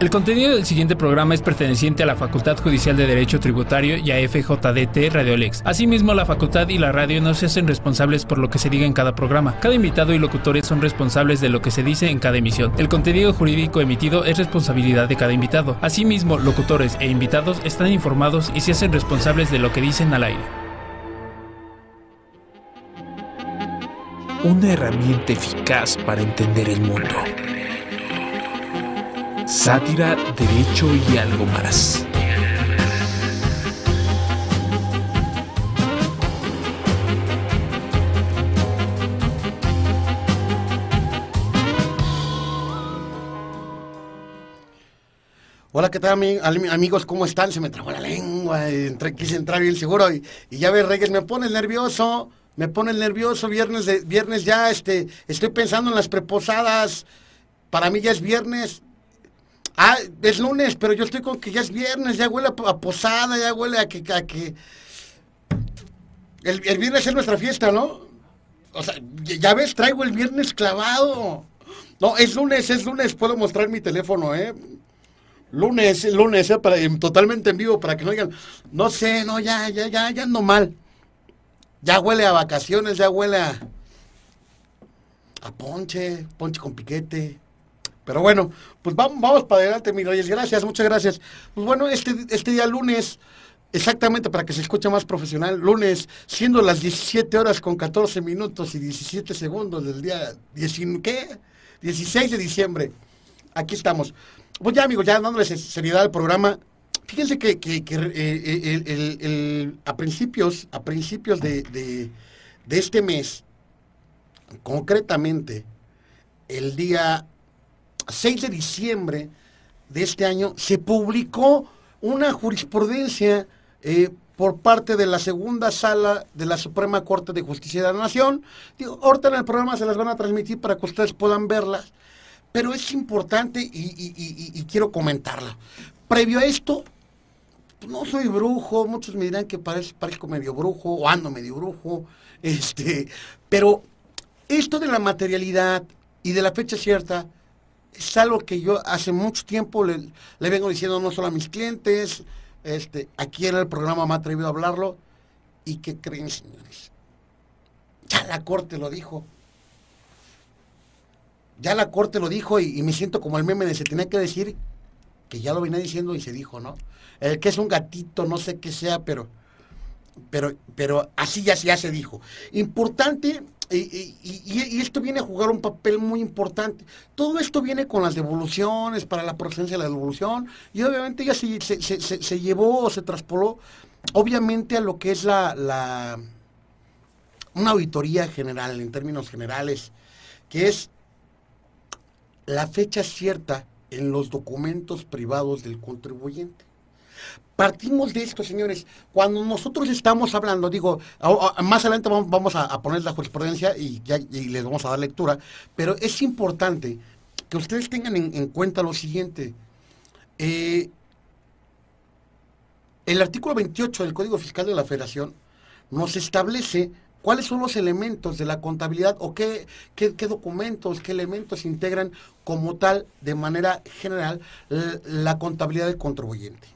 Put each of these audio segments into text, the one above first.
El contenido del siguiente programa es perteneciente a la Facultad Judicial de Derecho Tributario y a FJDT Radiolex. Asimismo, la facultad y la radio no se hacen responsables por lo que se diga en cada programa. Cada invitado y locutores son responsables de lo que se dice en cada emisión. El contenido jurídico emitido es responsabilidad de cada invitado. Asimismo, locutores e invitados están informados y se hacen responsables de lo que dicen al aire. Una herramienta eficaz para entender el mundo. Sátira, derecho y algo más. Hola, ¿qué tal ami- al- amigos? ¿Cómo están? Se me trabó la lengua, entré- quise entrar bien seguro y, ya ves, Reyes, me pone nervioso, me pone nervioso, viernes, de, viernes ya, este, estoy pensando en las preposadas, para mí ya es viernes, ah, es lunes, pero yo estoy con que ya es viernes, ya huele a, posada, ya huele a que, a que, el, viernes es nuestra fiesta, ¿no? O sea, ya ves, traigo el viernes clavado. No, es lunes, es lunes, puedo mostrar mi teléfono, ¿eh? Lunes, lunes, eh, para, totalmente en vivo, para que no digan, no sé, no, ya, ya, ya, ya ando mal. Ya huele a vacaciones, ya huele a, a ponche, ponche con piquete. Pero bueno, pues vamos, vamos para adelante, mi Reyes, gracias, muchas gracias. Pues bueno, este, este día lunes, exactamente para que se escuche más profesional, lunes, siendo las 17 horas con 14 minutos y 17 segundos del día 19, ¿qué? 16 de diciembre. Aquí estamos. Pues ya, amigos, ya dándole se- seriedad al programa. Fíjense que, que- eh, eh, a principios, a principios de- de este mes, concretamente, el día 6 de diciembre de este año, se publicó una jurisprudencia eh, por parte de la segunda sala de la Suprema Corte de Justicia de la Nación. Digo, ahorita en el programa se las van a transmitir para que ustedes puedan verlas, pero es importante y, quiero comentarla. Previo a esto, no soy brujo, muchos me dirán que parezco, parezco medio brujo o ando medio brujo, este, pero esto de la materialidad y de la fecha cierta es algo que yo hace mucho tiempo le, vengo diciendo no solo a mis clientes, este, aquí en el programa me ha atrevido a hablarlo, y que creen, señores. Ya la corte lo dijo. Ya la corte lo dijo y, y me siento como el meme de se tenía que decir que ya lo venía diciendo y se dijo, ¿no? El que es un gatito, no sé qué sea, pero pero, pero así ya, ya se dijo. Importante, y, y- esto viene a jugar un papel muy importante. Todo esto viene con las devoluciones, para la procedencia de la devolución, y obviamente ya se, se, se- se- se llevó o se traspoló, obviamente, a lo que es la, la una auditoría general, en términos generales, que es la fecha cierta en los documentos privados del contribuyente. Partimos de esto, señores. Cuando nosotros estamos hablando, digo, más adelante vamos, a, poner la jurisprudencia y, ya, les vamos a dar lectura, pero es importante que ustedes tengan en, en cuenta lo siguiente. Eh, el artículo 28 del Código Fiscal de la Federación nos establece cuáles son los elementos de la contabilidad o qué, qué- documentos, qué elementos integran como tal, de manera general, la contabilidad del contribuyente.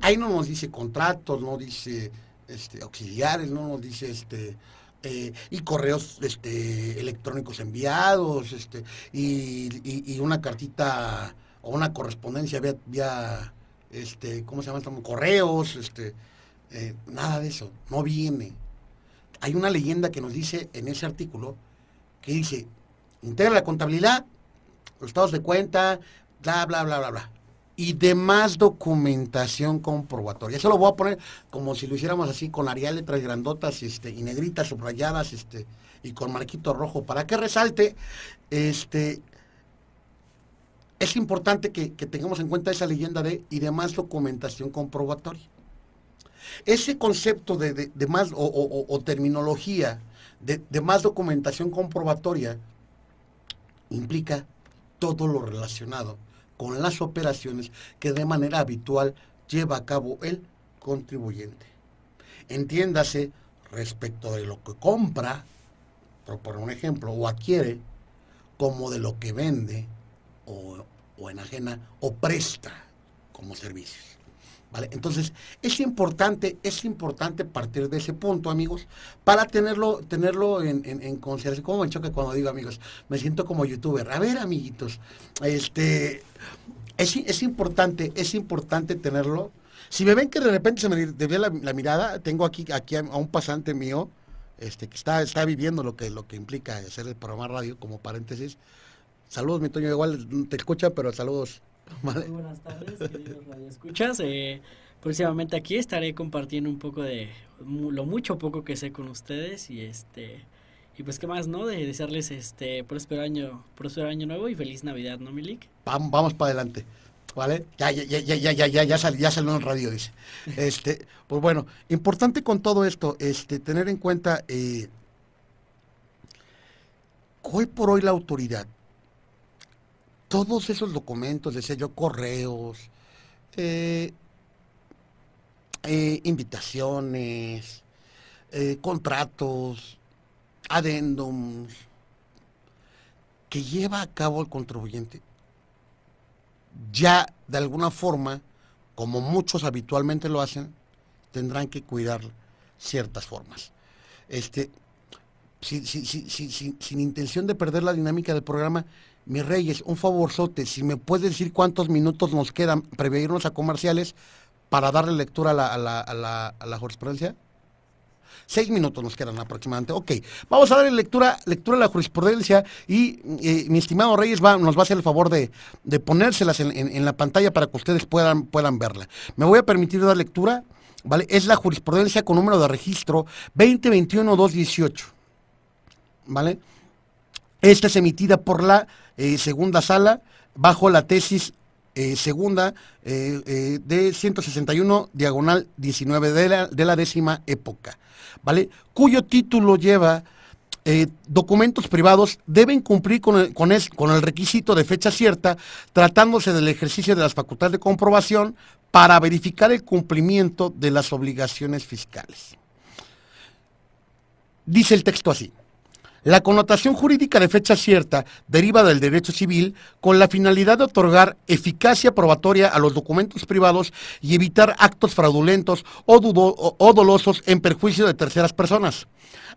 Ahí no nos dice contratos, no dice este, auxiliares, no nos dice este eh, y correos este, electrónicos enviados, este, y, y- una cartita o una correspondencia vía, este, ¿cómo se llama? Correos, este, eh, nada de eso, no viene. Hay una leyenda que nos dice en ese artículo que dice, integra la contabilidad, los estados de cuenta, bla, bla, bla, bla, bla. Y demás documentación comprobatoria. Eso lo voy a poner como si lo hiciéramos así, con Arial, letras grandotas este, y negritas subrayadas este, y con marquito rojo, para que resalte. Este, es importante que, que tengamos en cuenta esa leyenda de y demás documentación comprobatoria. Ese concepto de, de- más o- o terminología de, de más documentación comprobatoria implica todo lo relacionado con las operaciones que de manera habitual lleva a cabo el contribuyente. Entiéndase respecto de lo que compra, por un ejemplo, o adquiere, como de lo que vende o, o o enajena o presta como servicios. Entonces, es importante, es importante partir de ese punto, amigos, para tenerlo, tenerlo en, en, consideración. Como me choca cuando digo, amigos, me siento como youtuber. A ver, amiguitos, este, es, importante, es importante tenerlo. Si me ven que de repente se me desvía la, la, mirada, tengo aquí, aquí a, un pasante mío, este, que está, está viviendo lo que, lo que implica hacer el programa radio, como paréntesis. Saludos, mi Toño, igual te escucha, pero saludos. Muy buenas tardes, queridos escuchas. Eh, próximamente aquí estaré compartiendo un poco de lo mucho o poco que sé con ustedes y este y pues qué más, ¿no? De desearles este próspero año, próspero año nuevo y feliz Navidad, ¿no, Milik? Vamos, vamos para adelante. ¿Vale? Ya, ya, ya, ya, ya, ya, ya, salió, ya salió en radio, dice. Este, pues bueno, importante con todo esto, este, tener en cuenta eh, hoy por hoy la autoridad todos esos documentos, decía yo, correos, eh, eh, invitaciones, eh, contratos, adendums, que lleva a cabo el contribuyente, ya de alguna forma, como muchos habitualmente lo hacen, tendrán que cuidar ciertas formas. Este, sin intención de perder la dinámica del programa, mis reyes, un favorzote, si me puedes decir cuántos minutos nos quedan previo irnos a comerciales para darle lectura a la, jurisprudencia. Seis minutos nos quedan aproximadamente. Ok, vamos a darle lectura, lectura a la jurisprudencia y eh, mi estimado Reyes va, nos va a hacer el favor de, de ponérselas en, en, la pantalla para que ustedes puedan, puedan verla. Me voy a permitir dar lectura, ¿vale? Es la jurisprudencia con número de registro 2021-218, ¿vale? Esta es emitida por la eh, segunda sala bajo la tesis eh, segunda eh, de 161 diagonal 19 de la, décima época, ¿vale? Cuyo título lleva documentos privados deben cumplir con, con el requisito de fecha cierta, tratándose del ejercicio de las facultades de comprobación para verificar el cumplimiento de las obligaciones fiscales. Dice el texto así. La connotación jurídica de fecha cierta deriva del derecho civil con la finalidad de otorgar eficacia probatoria a los documentos privados y evitar actos fraudulentos o, dolosos en perjuicio de terceras personas.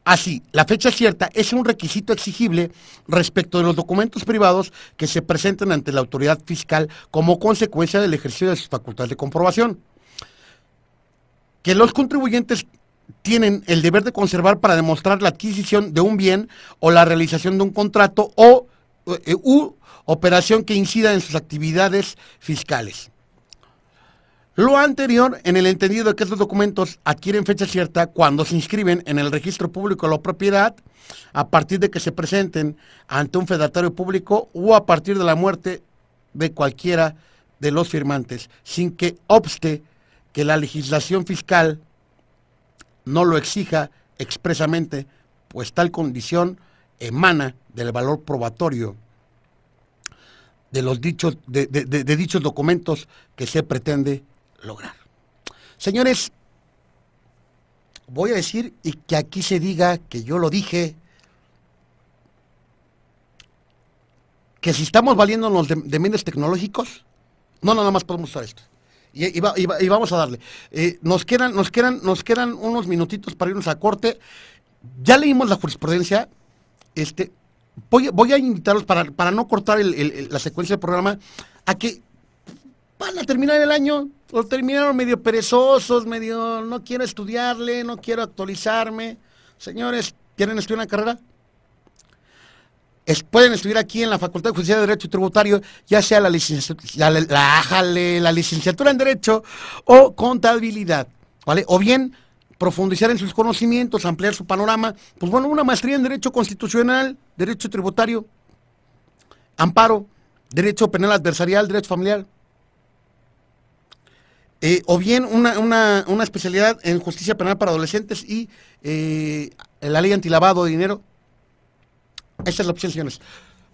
Así, la fecha cierta es un requisito exigible respecto de los documentos privados que se presenten ante la autoridad fiscal como consecuencia del ejercicio de sus facultades de comprobación. Que los contribuyentes tienen el deber de conservar para demostrar la adquisición de un bien o la realización de un contrato o eh, operación que incida en sus actividades fiscales. Lo anterior, en el entendido de que estos documentos adquieren fecha cierta cuando se inscriben en el registro público de la propiedad, a partir de que se presenten ante un fedatario público o a partir de la muerte de cualquiera de los firmantes, sin que obste que la legislación fiscal no lo exija expresamente, pues tal condición emana del valor probatorio de los dichos, de, dichos documentos que se pretende lograr. Señores, voy a decir y que aquí se diga que yo lo dije, que si estamos valiéndonos de, de tecnológicos, no nada más podemos usar esto. Y, vamos a darle. Eh, nos, quedan, nos, quedan, nos quedan unos minutitos para irnos a corte. Ya leímos la jurisprudencia. Este, voy, voy a invitarlos para, para no cortar la secuencia del programa a que van a terminar el año. Lo terminaron medio perezosos, medio no quiero estudiarle, no quiero actualizarme. Señores, ¿quieren estudiar una carrera? Pueden estudiar aquí en la Facultad de Justicia de Derecho Tributario, ya sea la, licenciatura en Derecho o contabilidad, ¿vale? O bien profundizar en sus conocimientos, ampliar su panorama, pues bueno, una maestría en Derecho Constitucional, Derecho Tributario, Amparo, Derecho Penal Adversarial, Derecho Familiar. Eh, o bien una, especialidad en justicia penal para adolescentes y eh, la ley antilavado de dinero esta es la opción, señores.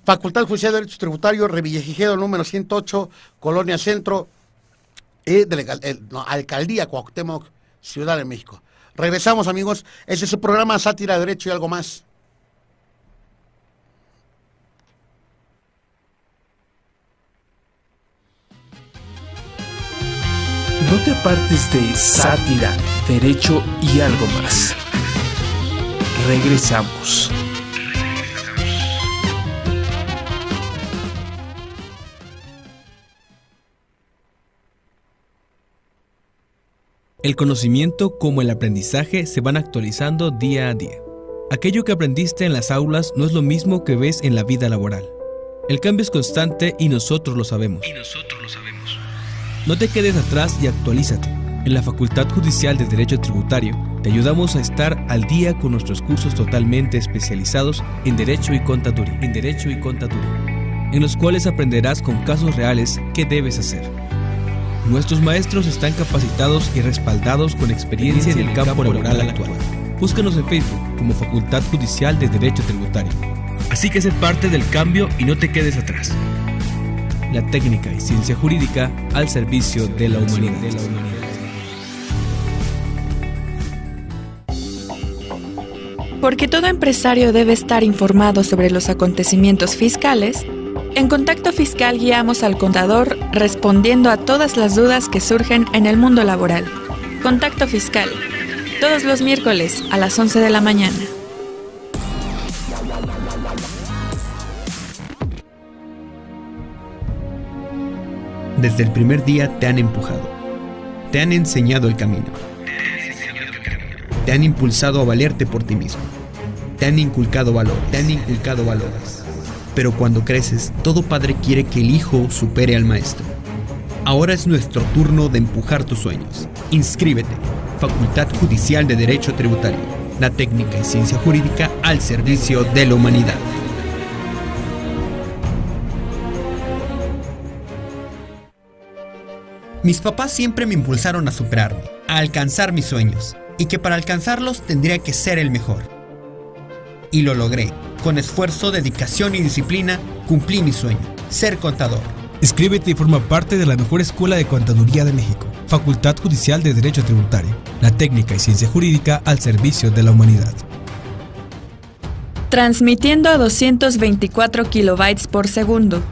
Facultad Judicial de Derechos Tributarios, Revillagigedo número 108, Colonia Centro, y de eh, Alcaldía Cuauhtémoc, Ciudad de México. Regresamos, amigos. Este es su programa Sátira, Derecho y algo más. No te apartes de Sátira, Derecho y algo más. Regresamos. El conocimiento como el aprendizaje se van actualizando día a día. Aquello que aprendiste en las aulas no es lo mismo que ves en la vida laboral. El cambio es constante y nosotros lo sabemos. No te quedes atrás y actualízate. En la Facultad Judicial de Derecho Tributario te ayudamos a estar al día con nuestros cursos totalmente especializados en Derecho y Contaduría, en Derecho y Contaduría, en los cuales aprenderás con casos reales qué debes hacer. Nuestros maestros están capacitados y respaldados con experiencia en el campo laboral actual. Búscanos en Facebook como Facultad Judicial de Derecho Tributario. Así que sé parte del cambio y no te quedes atrás. La técnica y ciencia jurídica al servicio de la humanidad. Porque todo empresario debe estar informado sobre los acontecimientos fiscales, en Contacto Fiscal guiamos al contador respondiendo a todas las dudas que surgen en el mundo laboral. Contacto Fiscal, todos los miércoles a las 11 de la mañana. Desde el primer día te han empujado, te han enseñado el camino, te han impulsado a valerte por ti mismo, te han inculcado valor, te han inculcado valores. Pero cuando creces, todo padre quiere que el hijo supere al maestro. Ahora es nuestro turno de empujar tus sueños. Inscríbete. Facultad Judicial de Derecho Tributario. La técnica y ciencia jurídica al servicio de la humanidad. Mis papás siempre me impulsaron a superarme, a alcanzar mis sueños, y que para alcanzarlos tendría que ser el mejor. Y lo logré. Con esfuerzo, dedicación y disciplina, cumplí mi sueño, ser contador. Inscríbete y forma parte de la mejor escuela de contaduría de México, Facultad Judicial de Derecho Tributario, la técnica y ciencia jurídica al servicio de la humanidad. Transmitiendo a 224 kilobytes por segundo,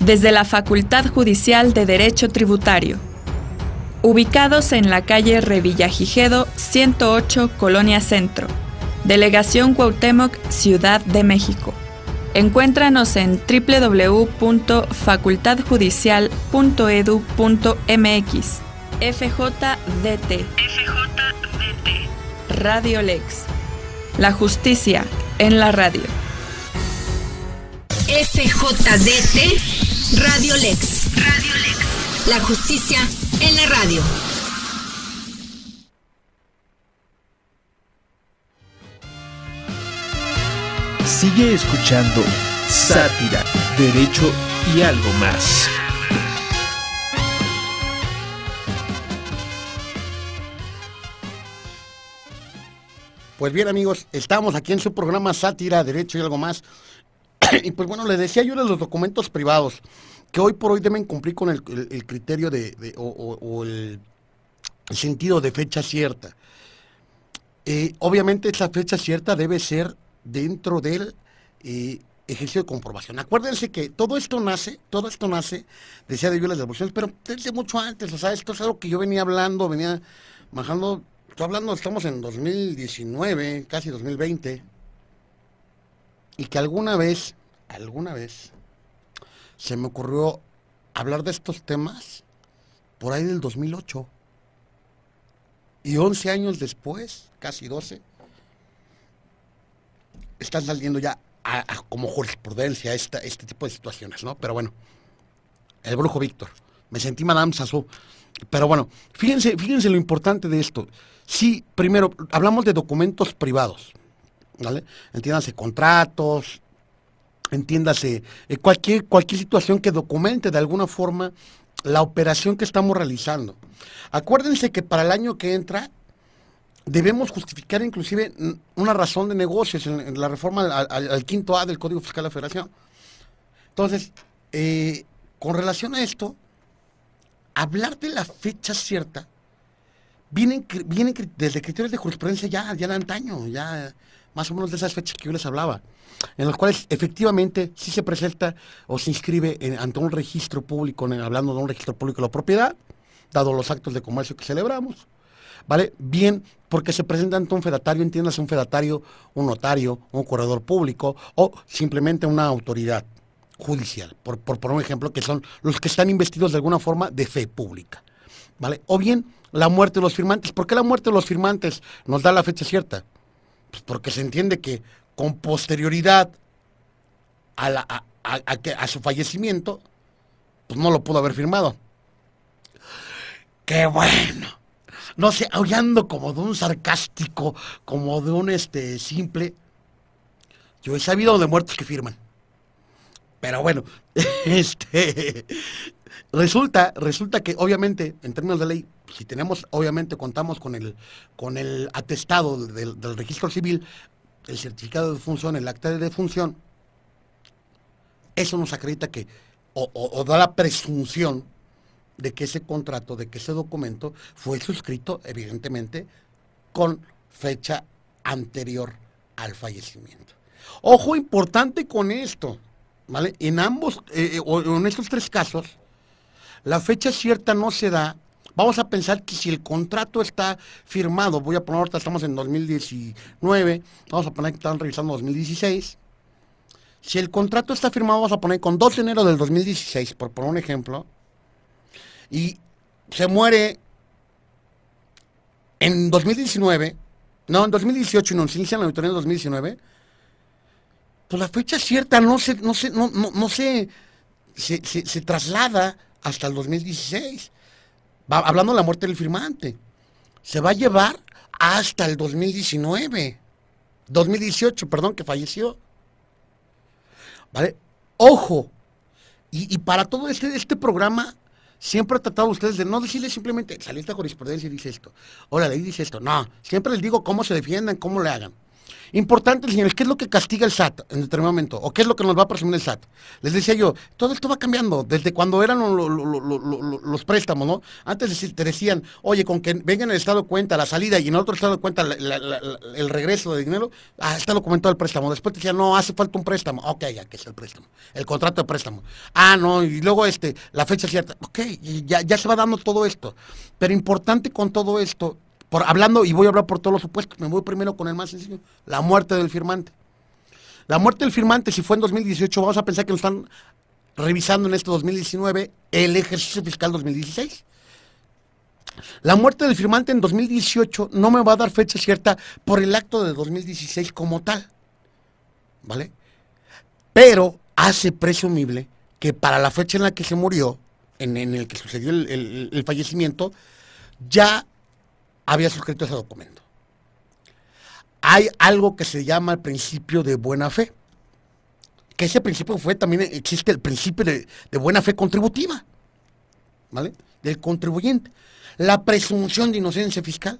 desde la Facultad Judicial de Derecho Tributario. Ubicados en la calle Revillagigedo 108, Colonia Centro, Delegación Cuauhtémoc, Ciudad de México. Encuéntranos en www.facultadjudicial.edu.mx. FJDT. FJDT. Radio Lex. La justicia en la radio. FJDT Radio Lex. Radio Lex. La justicia en la radio. Sigue escuchando Sátira, Derecho y algo más. Pues bien amigos, estamos aquí en su programa Sátira, Derecho y algo más. y pues bueno, les decía yo de los documentos privados, que hoy por hoy deben cumplir con el, criterio de, o, el sentido de fecha cierta. Eh, obviamente esa fecha cierta debe ser dentro del eh, ejercicio de comprobación. Acuérdense que todo esto nace, todo esto nace, decía de las devoluciones, pero desde mucho antes, o sea, esto es algo que yo venía hablando, venía bajando, estoy hablando, estamos en 2019, casi 2020, y que alguna vez, alguna vez, se me ocurrió hablar de estos temas por ahí del 2008. Y 11 años después, casi 12, están saliendo ya a- como jurisprudencia esta, este tipo de situaciones, ¿no? Pero bueno, el brujo Víctor. Me sentí Madame Sassou. Pero bueno, fíjense, fíjense lo importante de esto. Sí, primero, hablamos de documentos privados, ¿vale? Entiéndase contratos, entiéndase eh, cualquier, cualquier situación que documente de alguna forma la operación que estamos realizando. Acuérdense que para el año que entra debemos justificar inclusive una razón de negocios en, la reforma al, quinto A del Código Fiscal de la Federación. Entonces, eh, con relación a esto, hablar de la fecha cierta vienen, cri- vienen desde criterios de jurisprudencia ya, ya de antaño, ya más o menos de esas fechas que yo les hablaba, en las cuales efectivamente sí se presenta o se inscribe en- ante un registro público, en- hablando de un registro público de la propiedad, dado los actos de comercio que celebramos. ¿Vale? Bien, porque se presenta ante un fedatario, entiendas un fedatario, un notario, un corredor público o simplemente una autoridad judicial, por, por poner un ejemplo, que son los que están investidos de alguna forma de fe pública. ¿Vale? O bien la muerte de los firmantes. ¿Por qué la muerte de los firmantes nos da la fecha cierta? Pues porque se entiende que con posterioridad a, la- a- a que- a su fallecimiento, pues no lo pudo haber firmado. ¡Qué bueno! No sé, aullando como de un sarcástico, como de un este simple. Yo he sabido de muertos que firman. Pero bueno, este resulta, resulta que obviamente, en términos de ley, si tenemos, obviamente contamos con el, con el atestado del, del registro civil, el certificado de defunción, el acta de defunción, eso nos acredita que, o- o da la presunción de que ese contrato, de que ese documento fue suscrito, evidentemente, con fecha anterior al fallecimiento. Ojo importante con esto, ¿vale? En ambos, eh, eh, o en estos tres casos, la fecha cierta no se da. Vamos a pensar que si el contrato está firmado, voy a poner ahorita estamos en 2019, vamos a poner que están revisando 2016. Si el contrato está firmado, vamos a poner con 2 de enero del 2016, por poner un ejemplo, y se muere en 2019, no, en 2018 y nos inician la auditoría en 2019, pues la fecha cierta no se, no se, no, no, no se, se, se- se traslada hasta el 2016. Va- hablando de la muerte del firmante. Se va a llevar hasta el 2019. 2018, perdón, que falleció. ¿Vale? Ojo. Y, y para todo este, este programa, siempre he tratado ustedes de no decirles simplemente, salió esta jurisprudencia y dice esto, o la ley dice esto. No, siempre les digo cómo se defiendan, cómo le hagan. Importante, señores, ¿qué es lo que castiga el SAT en determinado momento? ¿O qué es lo que nos va a presumir el SAT? Les decía yo, todo esto va cambiando desde cuando eran lo- lo- lo- lo- lo- lo- los préstamos, ¿no? Antes te decían, oye, con que venga en el estado de cuenta la salida y en el otro estado de cuenta el regreso de dinero, ah, está documentado el préstamo. Después te decían, no, hace falta un préstamo. Ok, ya, que es el préstamo? El contrato de préstamo. Ah, no, y luego este, la fecha cierta. Ok, ya, ya se va dando todo esto. Pero importante con todo esto, hablando, y voy a hablar por todos los supuestos, me voy primero con el más sencillo, la muerte del firmante. La muerte del firmante, si fue en 2018, vamos a pensar que lo están revisando en este 2019 el ejercicio fiscal 2016. La muerte del firmante en 2018 no me va a dar fecha cierta por el acto de 2016 como tal. ¿Vale? Pero hace presumible que para la fecha en la que se murió, en, en el que sucedió el- el fallecimiento, ya había suscrito ese documento. Hay algo que se llama el principio de buena fe. Que ese principio fue también existe el principio de, buena fe contributiva, ¿vale? Del contribuyente. La presunción de inocencia fiscal.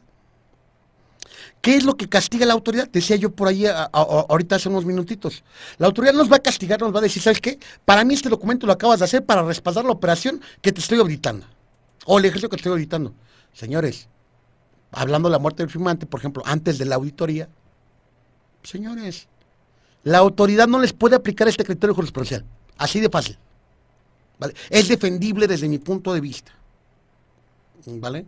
¿Qué es lo que castiga la autoridad? Decía yo por ahí ahorita hace unos minutitos. La autoridad nos va a castigar, nos va a decir, ¿sabes qué? Para mí este documento lo acabas de hacer para respaldar la operación que te estoy auditando. O el ejercicio que te estoy auditando. Señores, hablando de la muerte del firmante, por ejemplo, antes de la auditoría, señores, la autoridad no les puede aplicar este criterio jurisprudencial. Así de fácil. ¿Vale? Es defendible desde mi punto de vista. ¿Vale?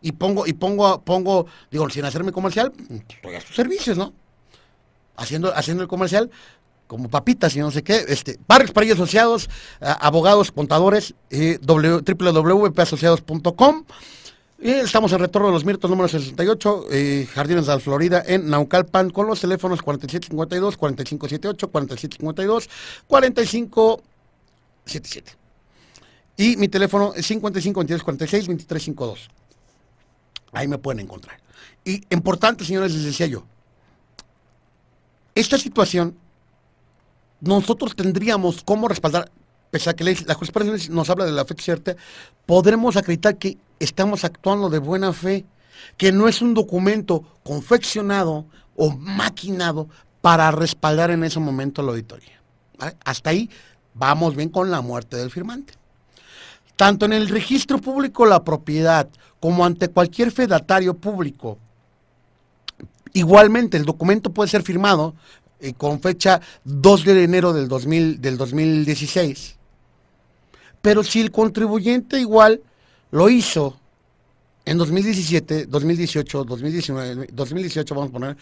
Y pongo, y pongo, pongo, digo, sin hacerme comercial, estoy a sus servicios, ¿no? Haciendo, haciendo el comercial como papitas y no sé qué, este, Barrios para asociados, abogados, contadores, eh, www.asociados.com. Estamos en Retorno de los Mirtos número 68, eh, Jardines de la Florida, en Naucalpan, con los teléfonos 4752, 4578, 4752, 4577. Y mi teléfono es 55 22 46 23 52. Ahí me pueden encontrar. Y importante, señores, les decía yo, esta situación nosotros tendríamos cómo respaldar, pese a que la jurisprudencia nos habla de la fecha cierta, podremos acreditar que estamos actuando de buena fe, que no es un documento confeccionado o maquinado para respaldar en ese momento la auditoría. Hasta ahí vamos bien con la muerte del firmante. Tanto en el registro público la propiedad como ante cualquier fedatario público, igualmente el documento puede ser firmado eh, con fecha 2 de enero del, 2000, del 2016. Pero si el contribuyente igual lo hizo en 2017, 2018, 2019, 2018 vamos a poner,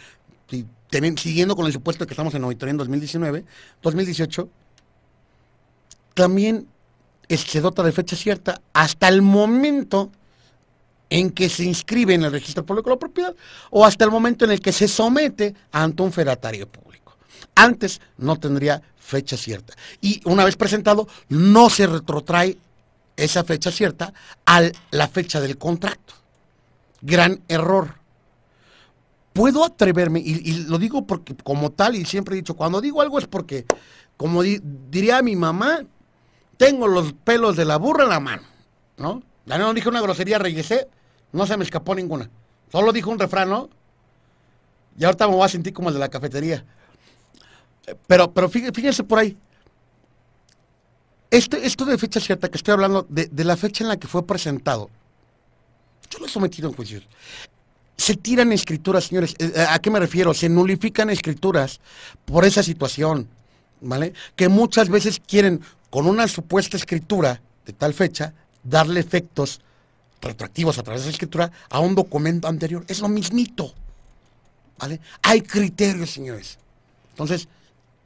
siguiendo con el supuesto que estamos en auditoría en 2019, 2018, también se dota de fecha cierta hasta el momento en que se inscribe en el registro público de la propiedad o hasta el momento en el que se somete ante un fedatario público. Antes no tendría fecha cierta. Y una vez presentado, no se retrotrae esa fecha cierta a la fecha del contrato. Gran error. Puedo atreverme, y, lo digo porque como tal, y siempre he dicho, cuando digo algo es porque, como di- diría mi mamá, tengo los pelos de la burra en la mano, ¿no? Ya no dije una grosería, regresé, no se me escapó ninguna. Solo dijo un refrán, ¿no? Y ahorita me voy a sentir como el de la cafetería. Eh, Pero, pero fíjense, por ahí. Este, esto de fecha cierta que estoy hablando, de, de la fecha en la que fue presentado, yo lo he sometido en juicios. Se tiran escrituras, señores. Eh, ¿A qué me refiero? Se nulifican escrituras por esa situación, ¿vale? Que muchas veces quieren, con una supuesta escritura de tal fecha, darle efectos retroactivos a través de esa escritura a un documento anterior. Es lo mismito, ¿vale? Hay criterios, señores. Entonces,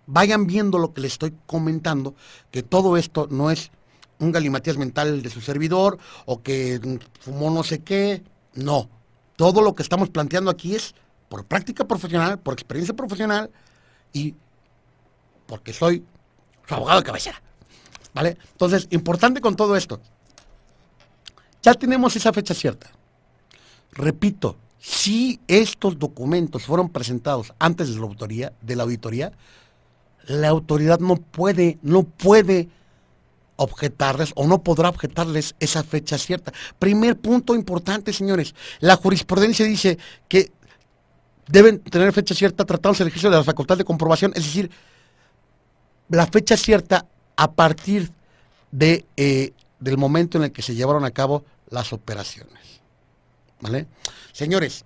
vayan viendo lo que les estoy comentando, que todo esto no es un galimatías mental de su servidor o que fumó no sé qué, no. Todo lo que estamos planteando aquí es por práctica profesional, por experiencia profesional y porque soy su abogado de cabecera. ¿Vale? Entonces, importante con todo esto. Ya tenemos esa fecha cierta. Repito, si estos documentos fueron presentados antes de la auditoría, de la auditoría, la autoridad no puede, no puede objetarles o no podrá objetarles esa fecha cierta. Primer punto importante, señores. La jurisprudencia dice que deben tener fecha cierta tratándose del ejercicio de la facultad de comprobación, es decir, la fecha cierta a partir de, eh, del momento en el que se llevaron a cabo las operaciones. ¿Vale? Señores,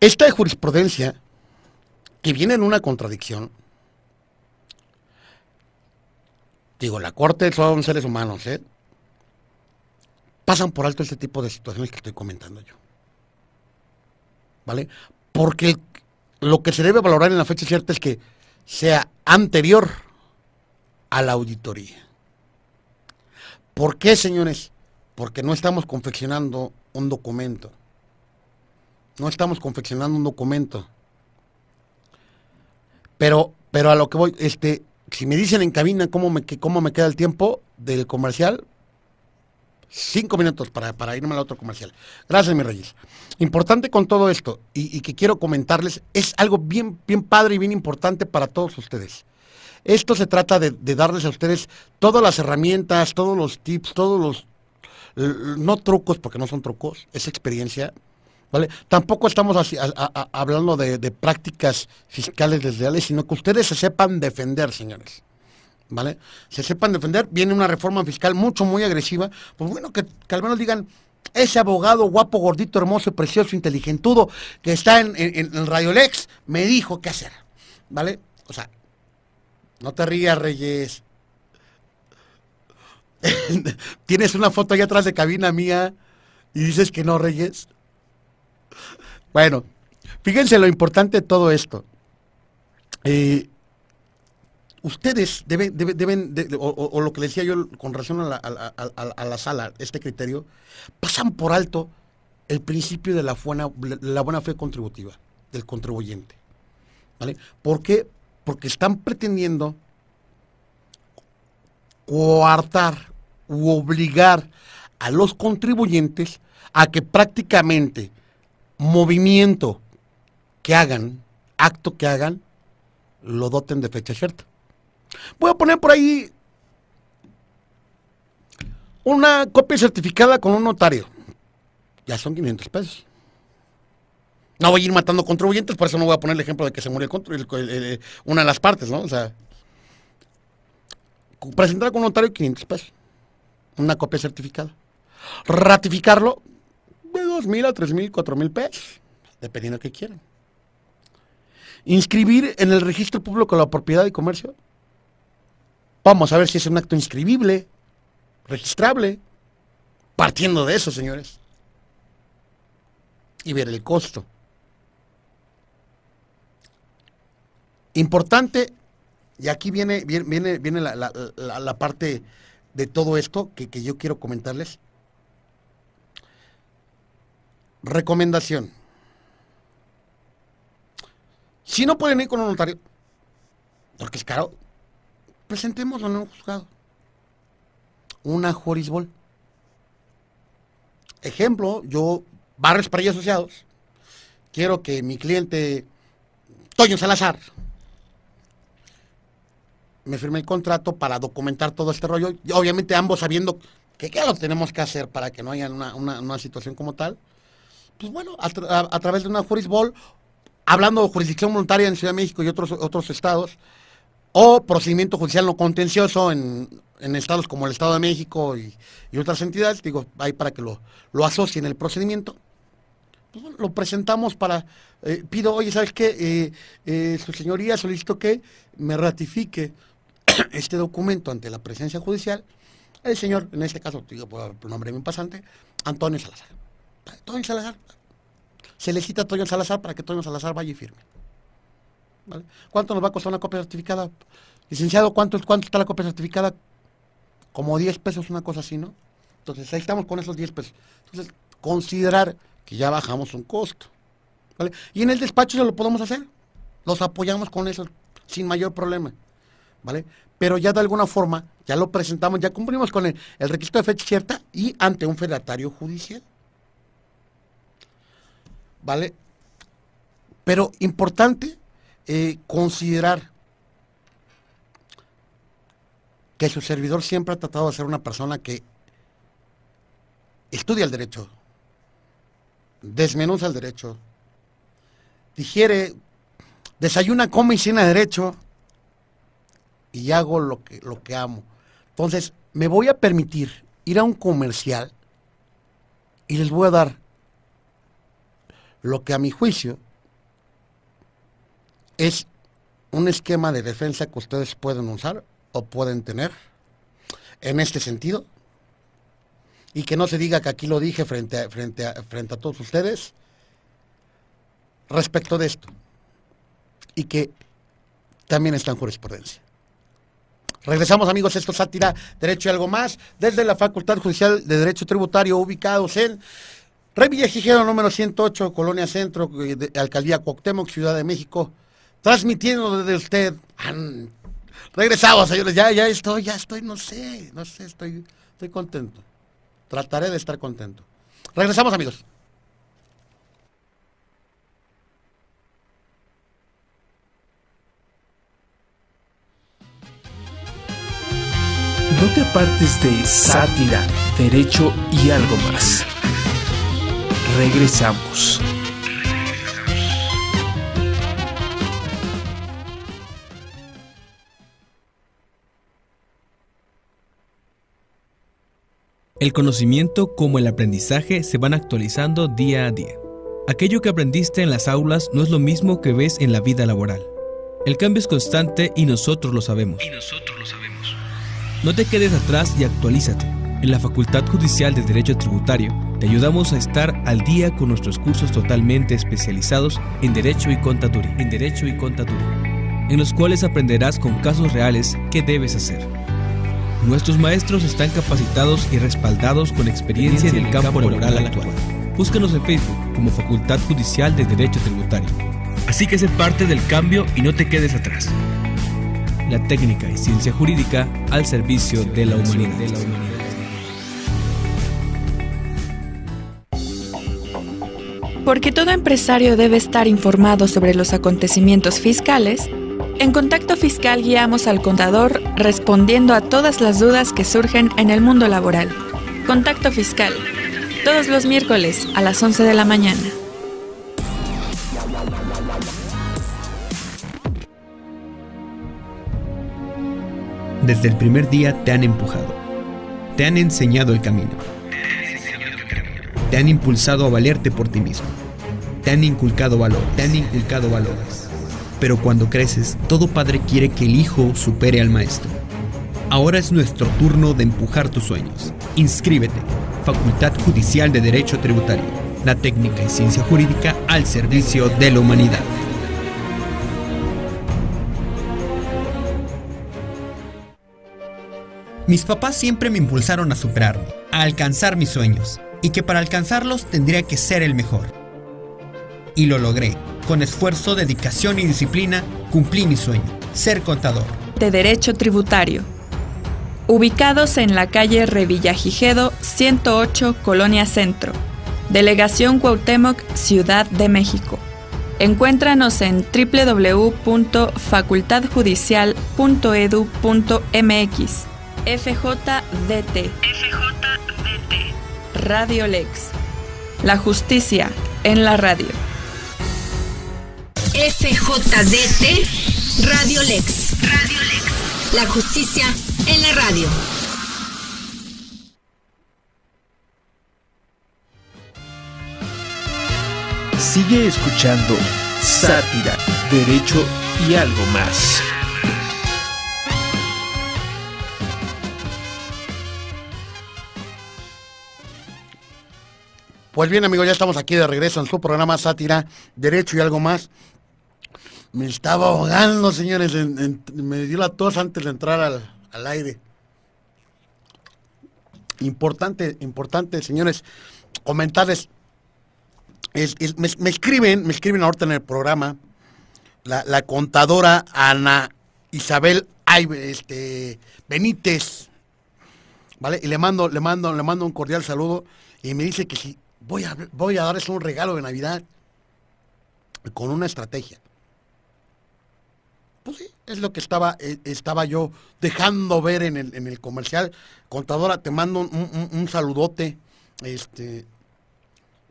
esta jurisprudencia que viene en una contradicción, digo, la Corte son seres humanos, ¿eh? Pasan por alto este tipo de situaciones que estoy comentando yo. ¿Vale? Porque lo que se debe valorar en la fecha cierta es que sea anterior a la auditoría. ¿Por qué, señores? Porque no estamos confeccionando un documento. No estamos confeccionando un documento. Pero, pero a lo que voy, este, si me dicen en cabina cómo me, cómo me queda el tiempo del comercial, cinco minutos para, para irme al otro comercial. Gracias, mi reyes. Importante con todo esto, y, que quiero comentarles, es algo bien, bien padre y bien importante para todos ustedes. Esto se trata de, darles a ustedes todas las herramientas, todos los tips, todos los, no trucos, porque no son trucos, es experiencia, ¿vale? Tampoco estamos así- hablando de, prácticas fiscales desleales, sino que ustedes se sepan defender, señores. ¿Vale? Se sepan defender, viene una reforma fiscal mucho, muy agresiva, pues bueno, que, que al menos digan, ese abogado guapo, gordito, hermoso, precioso, inteligentudo, que está en, en, en Radio Lex, me dijo qué hacer, ¿vale? O sea, no te rías, Reyes. Tienes una foto ahí atrás de cabina mía y dices que no, Reyes. Bueno, fíjense lo importante de todo esto. Eh, ustedes deben, deben, deben de- o, lo que decía yo con relación a la, a la- a la- a la sala, este criterio, pasan por alto el principio de la buena, la buena fe contributiva del contribuyente. ¿Vale? ¿Por qué? Porque están pretendiendo coartar u obligar a los contribuyentes a que prácticamente movimiento que hagan, acto que hagan, lo doten de fecha cierta. Voy a poner por ahí una copia certificada con un notario. Ya son 500 pesos. No voy a ir matando contribuyentes, por eso no voy a poner el ejemplo de que se murió el una de las partes, ¿no? O sea, presentar con un notario 500 pesos. Una copia certificada. Ratificarlo de 2 mil a 3 mil, 4 mil pesos, dependiendo de qué quieran. Inscribir en el registro público de la propiedad y comercio. Vamos a ver si es un acto inscribible, registrable, partiendo de eso, señores. Y ver el costo. Importante, y aquí viene, viene, viene la, la, parte de todo esto que yo quiero comentarles. Recomendación. Si no pueden ir con un notario, porque es caro, presentemos en un juzgado una Jorisbol. Ejemplo, yo, Barres para Asociados, quiero que mi cliente, Toño Salazar, me firme el contrato para documentar todo este rollo. Y obviamente ambos sabiendo que qué lo tenemos que hacer para que no haya una, situación como tal. Pues bueno, a, través de una jurisbol, hablando de jurisdicción voluntaria en Ciudad de México y otros, otros estados, o procedimiento judicial no contencioso en, estados como el Estado de México y, otras entidades, digo, ahí para que lo, lo asocien el procedimiento. Pues lo presentamos para, eh, pido, oye, ¿sabes qué? Eh, eh, su señoría solicito que me ratifique este documento ante la presencia judicial. El señor, en este caso, digo por nombre de mi pasante, Antonio Salazar. Antonio Salazar. Se le cita a Antonio Salazar para que Antonio Salazar vaya y firme. ¿Cuánto nos va a costar una copia certificada? Licenciado, ¿cuánto, ¿cuánto está la copia certificada? Como 10 pesos, una cosa así, ¿no? Entonces, ahí estamos con esos 10 pesos. Entonces, considerar que ya bajamos un costo. ¿vale? Y en el despacho se lo podemos hacer. Los apoyamos con eso sin mayor problema. ¿Vale? Pero ya de alguna forma, ya lo presentamos, ya cumplimos con el, el requisito de fecha cierta y ante un fedatario judicial. ¿Vale? Pero importante eh, considerar que su servidor siempre ha tratado de ser una persona que estudia el derecho, desmenuza el derecho, digiere, desayuna, come y cena derecho y hago lo que, lo que amo. Entonces, me voy a permitir ir a un comercial y les voy a dar lo que a mi juicio es un esquema de defensa que ustedes pueden usar o pueden tener en este sentido. Y que no se diga que aquí lo dije frente a, frente frente a todos ustedes respecto de esto. Y que también está en jurisprudencia. Regresamos amigos, esto es Sátira, Derecho y algo más, desde la Facultad Judicial de Derecho Tributario, ubicados en Rey Villajijero número 108, Colonia Centro, de Alcaldía Cuauhtémoc, Ciudad de México transmitiendo desde usted. Regresamos, señores, ya, ya estoy, ya estoy, no sé, no sé, estoy, estoy contento. Trataré de estar contento. Regresamos, amigos. No te apartes de sátira, derecho y algo más. Regresamos. El conocimiento como el aprendizaje se van actualizando día a día. Aquello que aprendiste en las aulas no es lo mismo que ves en la vida laboral. El cambio es constante y nosotros lo sabemos. Y nosotros lo sabemos. No te quedes atrás y actualízate. En la Facultad Judicial de Derecho Tributario te ayudamos a estar al día con nuestros cursos totalmente especializados en Derecho y Contaduría, en Derecho y Contaduría, en los cuales aprenderás con casos reales qué debes hacer Nuestros maestros están capacitados y respaldados con experiencia en el campo laboral actual. Búscanos en Facebook como Facultad Judicial de Derecho Tributario. Así que sé parte del cambio y no te quedes atrás. La técnica y ciencia jurídica al servicio de la humanidad. Porque todo empresario debe estar informado sobre los acontecimientos fiscales, en Contacto Fiscal guiamos al contador respondiendo a todas las dudas que surgen en el mundo laboral. Contacto Fiscal, todos los miércoles a las 11 de la mañana. Desde el primer día te han empujado, te han enseñado el camino, te han impulsado a valerte por ti mismo, te han inculcado valor, te han inculcado valores pero cuando creces, todo padre quiere que el hijo supere al maestro. Ahora es nuestro turno de empujar tus sueños. Inscríbete. Facultad Judicial de Derecho Tributario. La técnica y ciencia jurídica al servicio de la humanidad. Mis papás siempre me impulsaron a superarme, a alcanzar mis sueños, y que para alcanzarlos tendría que ser el mejor. Y lo logré. Con esfuerzo, dedicación y disciplina, cumplí mi sueño, ser contador. De Derecho Tributario. Ubicados en la calle Revillagigedo 108, Colonia Centro. Delegación Cuauhtémoc, Ciudad de México. Encuéntranos en www.facultadjudicial.edu.mx. FJDT. FJDT. Radio Lex. La justicia en la radio. FJDT Radio Lex. Radio Lex. La justicia en la radio. Sigue escuchando Sátira, Derecho y algo más. Pues bien, amigos, ya estamos aquí de regreso en su programa Sátira, Derecho y algo más. Me estaba ahogando, señores. me dio la tos antes de entrar al, al aire. Importante, importante, señores, comentarles. Es- me, escriben, me escriben ahorita en el programa la, contadora Ana Isabel Aibe- este, Benítez, ¿vale? Y le mando, le mando, le mando un cordial saludo y me dice que si voy a, voy a darles un regalo de Navidad con una estrategia. Pues sí, es lo que estaba, eh, estaba yo dejando ver en el, en el comercial. Contadora, te mando un, un- saludote. Este,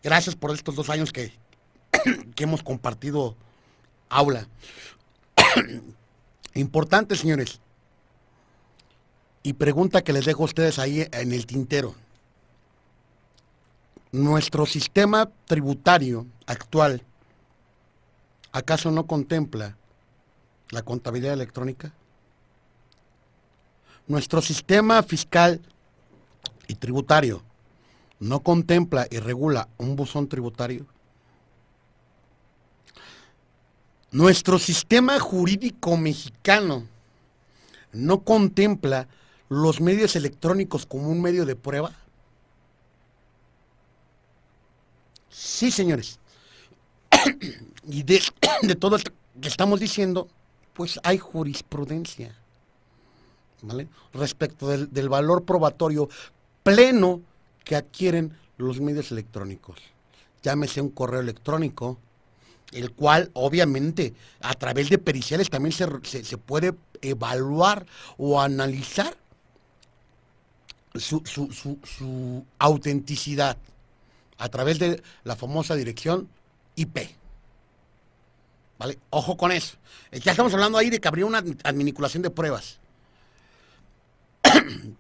gracias por estos dos años que, que hemos compartido aula. Importante, señores. Y pregunta que les dejo a ustedes ahí en el tintero. ¿Nuestro sistema tributario actual acaso no contempla la contabilidad electrónica? ¿Nuestro sistema fiscal y tributario no contempla y regula un buzón tributario? Nuestro sistema jurídico mexicano no contempla los medios electrónicos como un medio de prueba. Sí, señores. y de, de todo esto que estamos diciendo, pues hay jurisprudencia. ¿Vale? Respecto del, del valor probatorio pleno que adquieren los medios electrónicos. Llámese un correo electrónico, el cual obviamente a través de periciales también se, se- se puede evaluar o analizar su, su- su- su autenticidad a través de la famosa dirección IP. ¿Vale? Ojo con eso. Ya estamos hablando ahí de que habría una adminiculación de pruebas.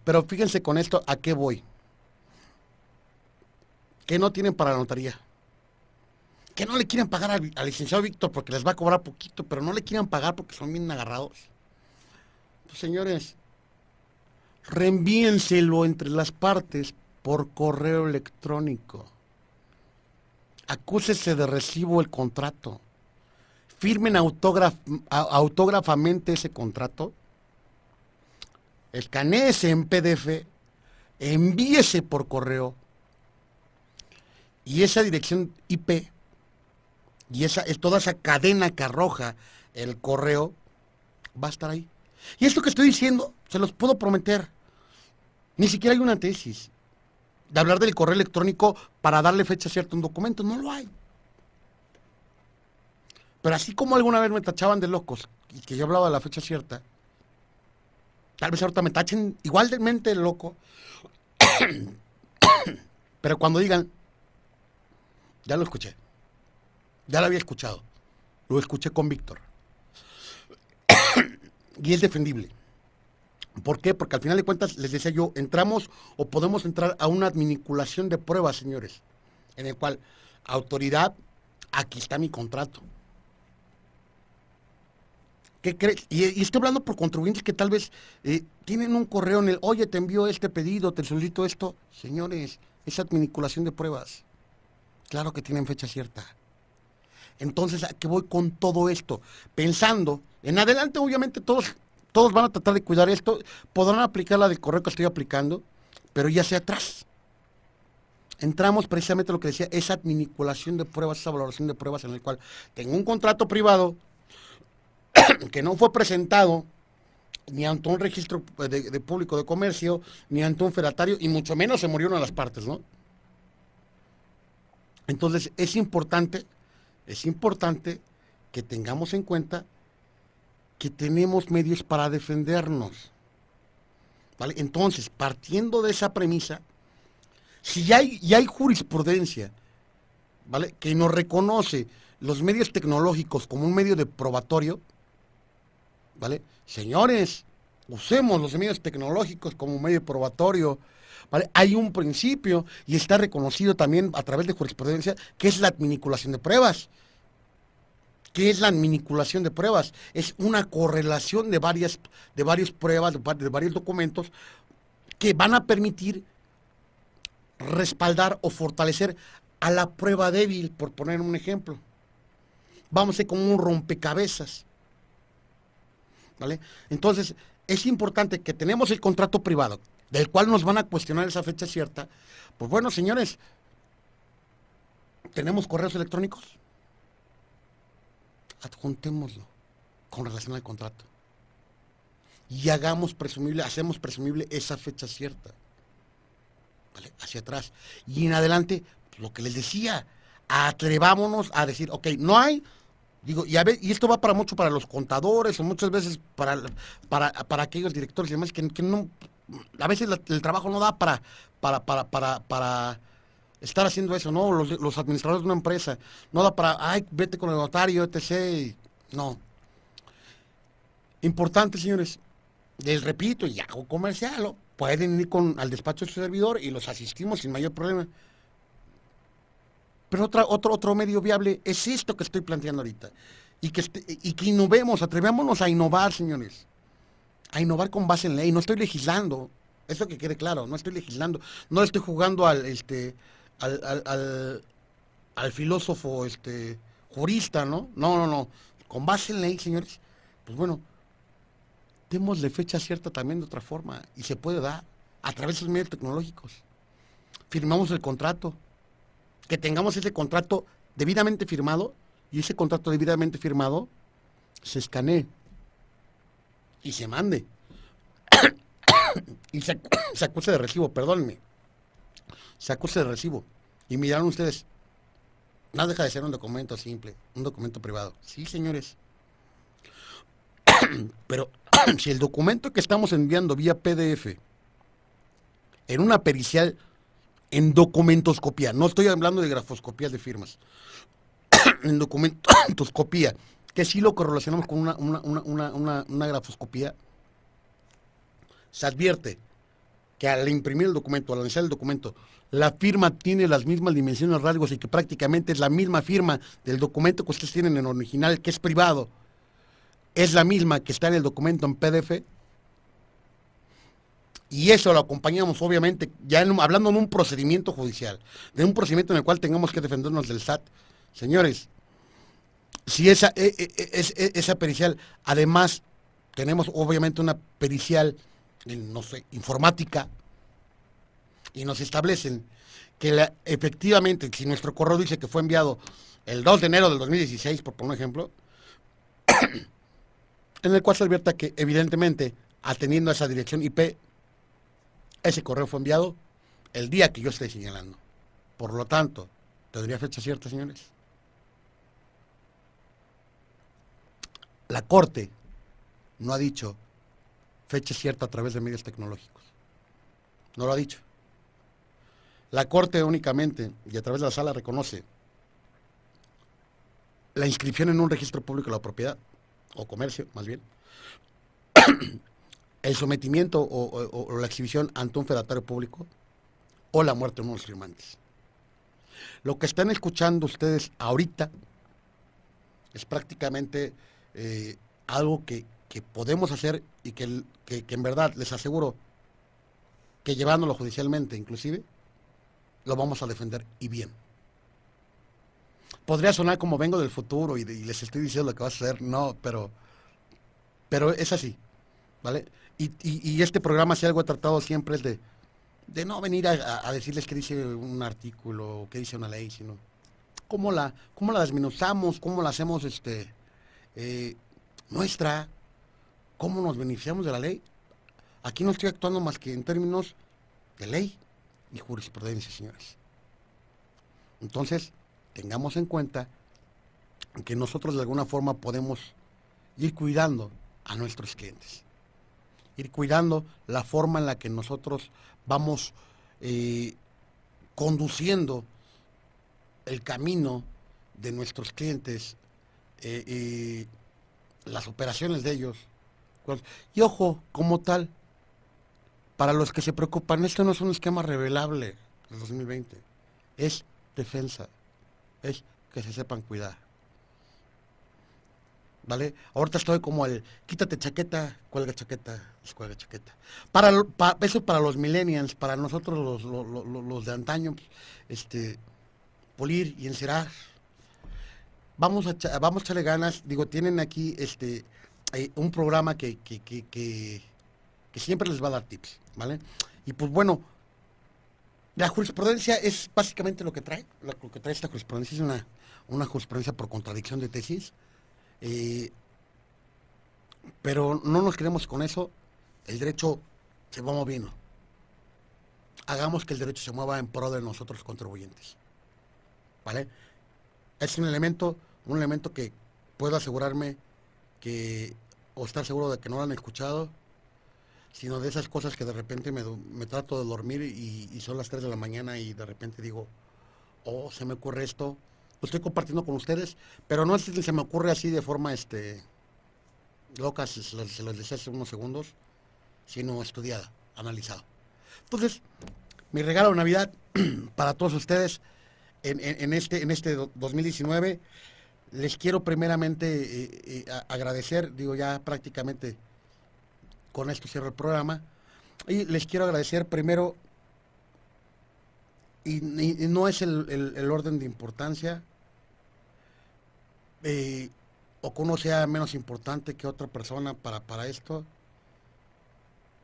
Pero fíjense con esto a qué voy. ¿Qué no tienen para la notaría? que no le quieren pagar al, al licenciado Víctor porque les va a cobrar poquito, pero no le quieren pagar porque son bien agarrados. Pues, señores, reenvíenselo entre las partes por correo electrónico. Acúsese de recibo el contrato. Firmen autógrafamente ese contrato. Escaneese en PDF. Envíese por correo. Y esa dirección IP y esa, es toda esa cadena que arroja el correo va a estar ahí. Y esto que estoy diciendo, se los puedo prometer. Ni siquiera hay una tesis de hablar del correo electrónico para darle fecha cierta a un documento. No lo hay. Pero así como alguna vez me tachaban de locos y que yo hablaba de la fecha cierta, tal vez ahorita me tachen igualmente de loco. Pero cuando digan, ya lo escuché. Ya lo había escuchado. Lo escuché con Víctor. y es defendible. ¿Por qué? Porque al final de cuentas, les decía yo, entramos o podemos entrar a una adminiculación de pruebas, señores, en el cual, autoridad, aquí está mi contrato. ¿Qué crees? Y, estoy hablando por contribuyentes que tal vez eh, tienen un correo en el, oye, te envío este pedido, te solicito esto. Señores, es adminiculación de pruebas. Claro que tienen fecha cierta. Entonces, ¿a qué voy con todo esto? Pensando, en adelante obviamente todos, todos van a tratar de cuidar esto, podrán aplicar la del correo que estoy aplicando, pero ya sea atrás. Entramos precisamente a lo que decía, esa adminiculación de pruebas, esa valoración de pruebas en el cual tengo un contrato privado que no fue presentado ni ante un registro de, público de comercio, ni ante un fedatario, y mucho menos se murieron las partes, ¿no? Entonces es importante, es importante que tengamos en cuenta que tenemos medios para defendernos. ¿Vale? Entonces, partiendo de esa premisa, si ya hay, ya hay jurisprudencia ¿vale? que nos reconoce los medios tecnológicos como un medio de probatorio, ¿vale? Señores, usemos los medios tecnológicos como un medio probatorio. ¿vale? Hay un principio y está reconocido también a través de jurisprudencia que es la adminiculación de pruebas. ¿Qué es la adminiculación de pruebas? Es una correlación de varias, de varias pruebas, de, de varios documentos que van a permitir respaldar o fortalecer a la prueba débil, por poner un ejemplo. Vamos a ser como un rompecabezas. ¿Vale? Entonces, es importante que tenemos el contrato privado, del cual nos van a cuestionar esa fecha cierta. Pues bueno, señores, ¿tenemos correos electrónicos? Adjuntémoslo con relación al contrato. Y hagamos presumible, hacemos presumible esa fecha cierta. ¿Vale? Hacia atrás. Y en adelante, lo que les decía, atrevámonos a decir, ok, no hay, digo, y, a y esto va para mucho para los contadores o muchas veces para, para, para aquellos directores y demás que, no, a veces la, el trabajo no da para, para, para, para estar haciendo eso, ¿no? Los, administradores de una empresa, no da para, ay, vete con el notario, etc. No. Importante, señores, les repito, y hago comercial, pueden ir con, al despacho de su servidor y los asistimos sin mayor problema. Pero otra, otro, otro medio viable es esto que estoy planteando ahorita. Y que, este, y que innovemos, atrevámonos a innovar, señores. A innovar con base en ley. No estoy legislando. Eso que quede claro, no estoy legislando. No estoy jugando al, este, al, al, al, filósofo este, jurista, ¿no? No, no, no. Con base en ley, señores. Pues bueno, démosle fecha cierta también de otra forma. Y se puede dar a través de los medios tecnológicos. Firmamos el contrato que tengamos ese contrato debidamente firmado y ese contrato debidamente firmado se escanee y se mande. y se, se, acuse de recibo, perdónenme. Se acuse de recibo. Y miraron ustedes, no deja de ser un documento simple, un documento privado. Sí, señores. Pero si el documento que estamos enviando vía PDF en una pericial en documentoscopía. No estoy hablando de grafoscopías de firmas. en documentoscopía, que sí lo correlacionamos con una, una, una, una, una grafoscopía. Se advierte que al imprimir el documento, al analizar el documento, la firma tiene las mismas dimensiones, rasgos y que prácticamente es la misma firma del documento que ustedes tienen en original, que es privado, es la misma que está en el documento en PDF, y eso lo acompañamos, obviamente, ya hablando de un procedimiento judicial, de un procedimiento en el cual tengamos que defendernos del SAT. Señores, si esa, e, e, e, esa pericial, además, tenemos obviamente una pericial, en, no sé, informática, y nos establecen que efectivamente, si nuestro correo dice que fue enviado el 2 de enero del 2016, por poner un ejemplo, en el cual se advierta que evidentemente, atendiendo a esa dirección IP, ese correo fue enviado el día que yo estoy señalando. Por lo tanto, ¿tendría fecha cierta, señores? La Corte no ha dicho fecha cierta a través de medios tecnológicos. No lo ha dicho. La Corte únicamente, y a través de la sala, reconoce la inscripción en un registro público de la propiedad, o comercio, más bien, el sometimiento o, la exhibición ante un fedatario público o la muerte de unos firmantes. Lo que están escuchando ustedes ahorita es prácticamente eh, algo que, que podemos hacer y que, que, que en verdad les aseguro que llevándolo judicialmente inclusive, lo vamos a defender y bien. Podría sonar como vengo del futuro y, les estoy diciendo lo que va a hacer, no, pero, pero es así, ¿vale? Y, y- este programa, si algo he tratado siempre es de, de no venir a, decirles qué dice un artículo o qué dice una ley, sino cómo la, cómo la desmenuzamos, cómo la hacemos este, eh, nuestra, cómo nos beneficiamos de la ley. Aquí no estoy actuando más que en términos de ley y jurisprudencia, señores. Entonces, tengamos en cuenta que nosotros de alguna forma podemos ir cuidando a nuestros clientes, ir cuidando la forma en la que nosotros vamos eh, conduciendo el camino de nuestros clientes, eh, eh, las operaciones de ellos. Pues, Y ojo, como tal, para los que se preocupan, esto no es un esquema revelable del 2020, es defensa, es que se sepan cuidar. ¿Vale? Ahorita estoy como el quítate chaqueta, cuelga chaqueta, cuelga chaqueta. Para, lo- pa- eso para los millennials, para nosotros los, de antaño, pues, este, pulir y encerar. Vamos vamos a echarle ganas. Digo, tienen aquí este eh, un programa que, que, que, que, siempre les va a dar tips, ¿vale? Y pues bueno, la jurisprudencia es básicamente lo que trae, lo, lo que trae esta jurisprudencia es una, una jurisprudencia por contradicción de tesis. eh, pero no nos quedemos con eso, el derecho se va moviendo. Hagamos que el derecho se mueva en pro de nosotros contribuyentes. ¿Vale? Es un elemento, un elemento que puedo asegurarme que, o estar seguro de que no lo han escuchado, sino de esas cosas que de repente me, me trato de dormir y, y son las 3 de la mañana y de repente digo, oh, se me ocurre esto, lo estoy compartiendo con ustedes, pero no es que se me ocurre así de forma este loca, se, se los- decía hace unos segundos, sino estudiada, analizada. Entonces, mi regalo de Navidad para todos ustedes en, en- en este, en este do- 2019, les quiero primeramente eh, eh, agradecer, digo ya prácticamente con esto cierro el programa, y les quiero agradecer primero, y, no es el, orden de importancia, eh, o que uno sea menos importante que otra persona para, para esto,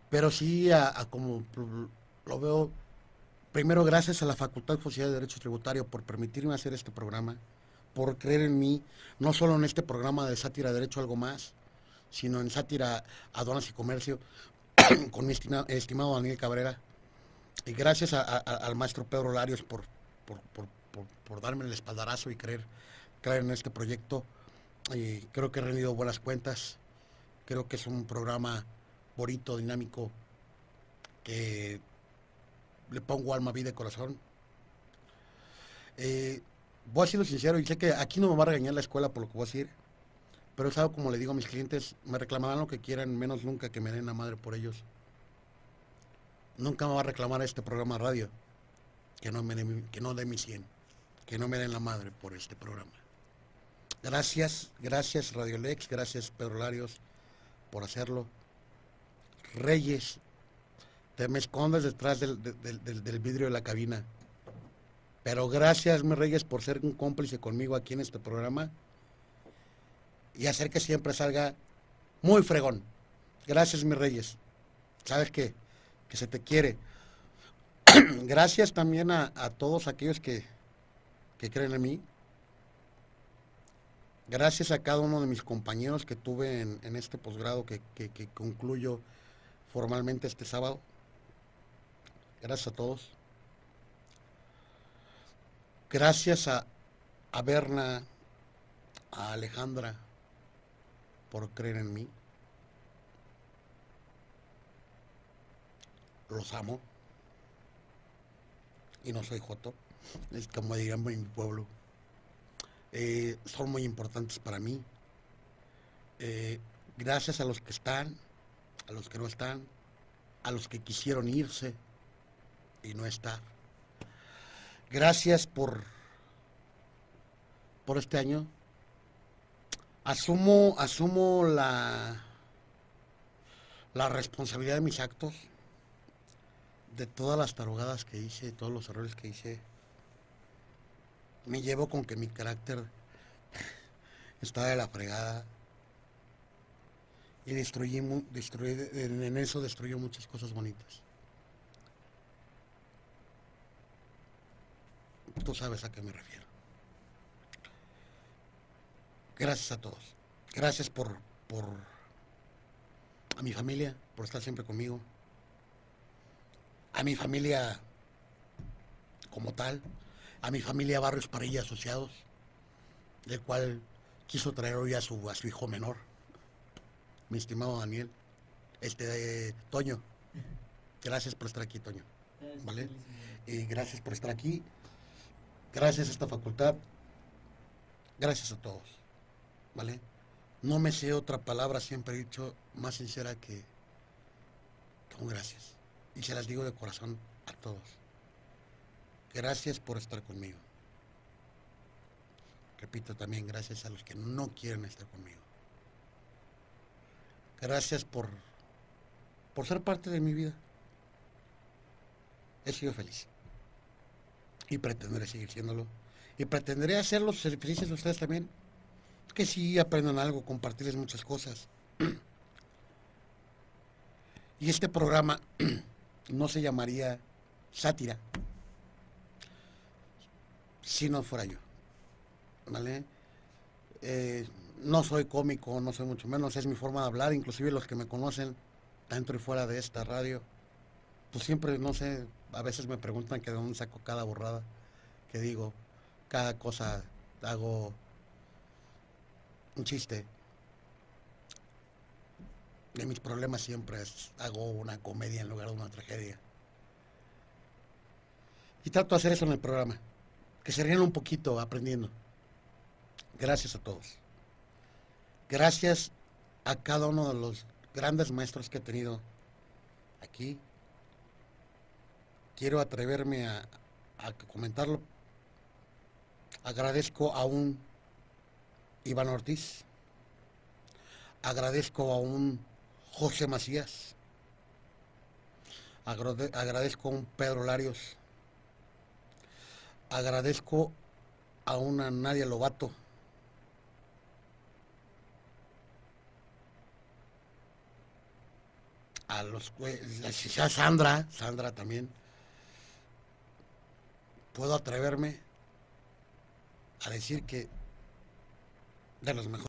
pero sí a, como lo veo, primero gracias a la Facultad Judicial de Derecho Tributario por permitirme hacer este programa, por creer en mí, no solo en este programa de sátira Derecho Algo Más, sino en sátira Aduanas y Comercio, con mi estima- estimado Daniel Cabrera. Y gracias al maestro Pedro Larios por, por, por- por- por darme el espaldarazo y creer, creer en este proyecto. Y creo que he rendido buenas cuentas. Creo que es un programa bonito, dinámico, que le pongo alma, vida y corazón. Eh, voy a ser sincero y sé que aquí no me va a regañar la escuela por lo que voy a decir, pero es algo como le digo a mis clientes, me reclamarán lo que quieran, menos nunca que me den la madre por ellos. Nunca me va a reclamar este programa de radio que no me mi- que no dé mi 100, que no me den la madre por este programa. Gracias, gracias Radio Lex, gracias Pedro Larios por hacerlo. Reyes, te me escondes detrás del- del vidrio de la cabina. Pero gracias, mis Reyes, por ser un cómplice conmigo aquí en este programa y hacer que siempre salga muy fregón. Gracias, mis Reyes. ¿Sabes qué? Que se te quiere. gracias también a, todos aquellos que, que creen en mí. Gracias a cada uno de mis compañeros que tuve en, este posgrado que, que- que concluyo formalmente este sábado. Gracias a todos. Gracias a, a Berna, a Alejandra, por creer en mí. Los amo. Y no soy joto, es como dirían en mi pueblo. Eh, son muy importantes para mí. Eh, gracias a los que están, a los que no están, a los que quisieron irse y no estar. Gracias por, por este año. asumo, asumo la, la responsabilidad de mis actos, de todas las tarugadas que hice, todos los errores que hice. Me llevo con que mi carácter está de la fregada. Y destruí, destruí en eso destruyó muchas cosas bonitas. Tú sabes a qué me refiero. Gracias a todos. Gracias por, por a mi familia, por estar siempre conmigo. A mi familia como tal. A mi familia Barrios Parilla Asociados, del cual quiso traer hoy a su, a su hijo menor, mi estimado Daniel. Este, eh, Toño. Gracias por estar aquí, Toño. ¿Vale? Y gracias por estar aquí. Gracias a esta facultad. Gracias a todos. ¿Vale? No me sé otra palabra, siempre he dicho, más sincera que, que un gracias. Y se las digo de corazón a todos. Gracias por estar conmigo. Repito también, gracias a los que no quieren estar conmigo. Gracias por, por ser parte de mi vida. He sido feliz. Y pretenderé seguir siéndolo. Y pretenderé hacerlos felices a ustedes también. Que sí aprendan algo, compartirles muchas cosas. Y este programa no se llamaría sátira si no fuera yo. ¿Vale? Eh, no soy cómico, no soy mucho menos, es mi forma de hablar, inclusive los que me conocen dentro y fuera de esta radio, pues siempre, no sé, a veces me preguntan que de dónde saco cada borrada que digo, cada cosa hago un chiste. De mis problemas siempre es- hago una comedia en lugar de una tragedia. Y trato de hacer eso en el programa. Que se rían un poquito aprendiendo. Gracias a todos. Gracias a cada uno de los grandes maestros que he tenido aquí. Quiero atreverme a, comentarlo. Agradezco a un Iván Ortiz. Agradezco a un José Macías. Agrade- agradezco a un Pedro Larios. Agradezco a una Nadia Lobato. A los a Sandra, Sandra también. Puedo atreverme a decir que de los mejores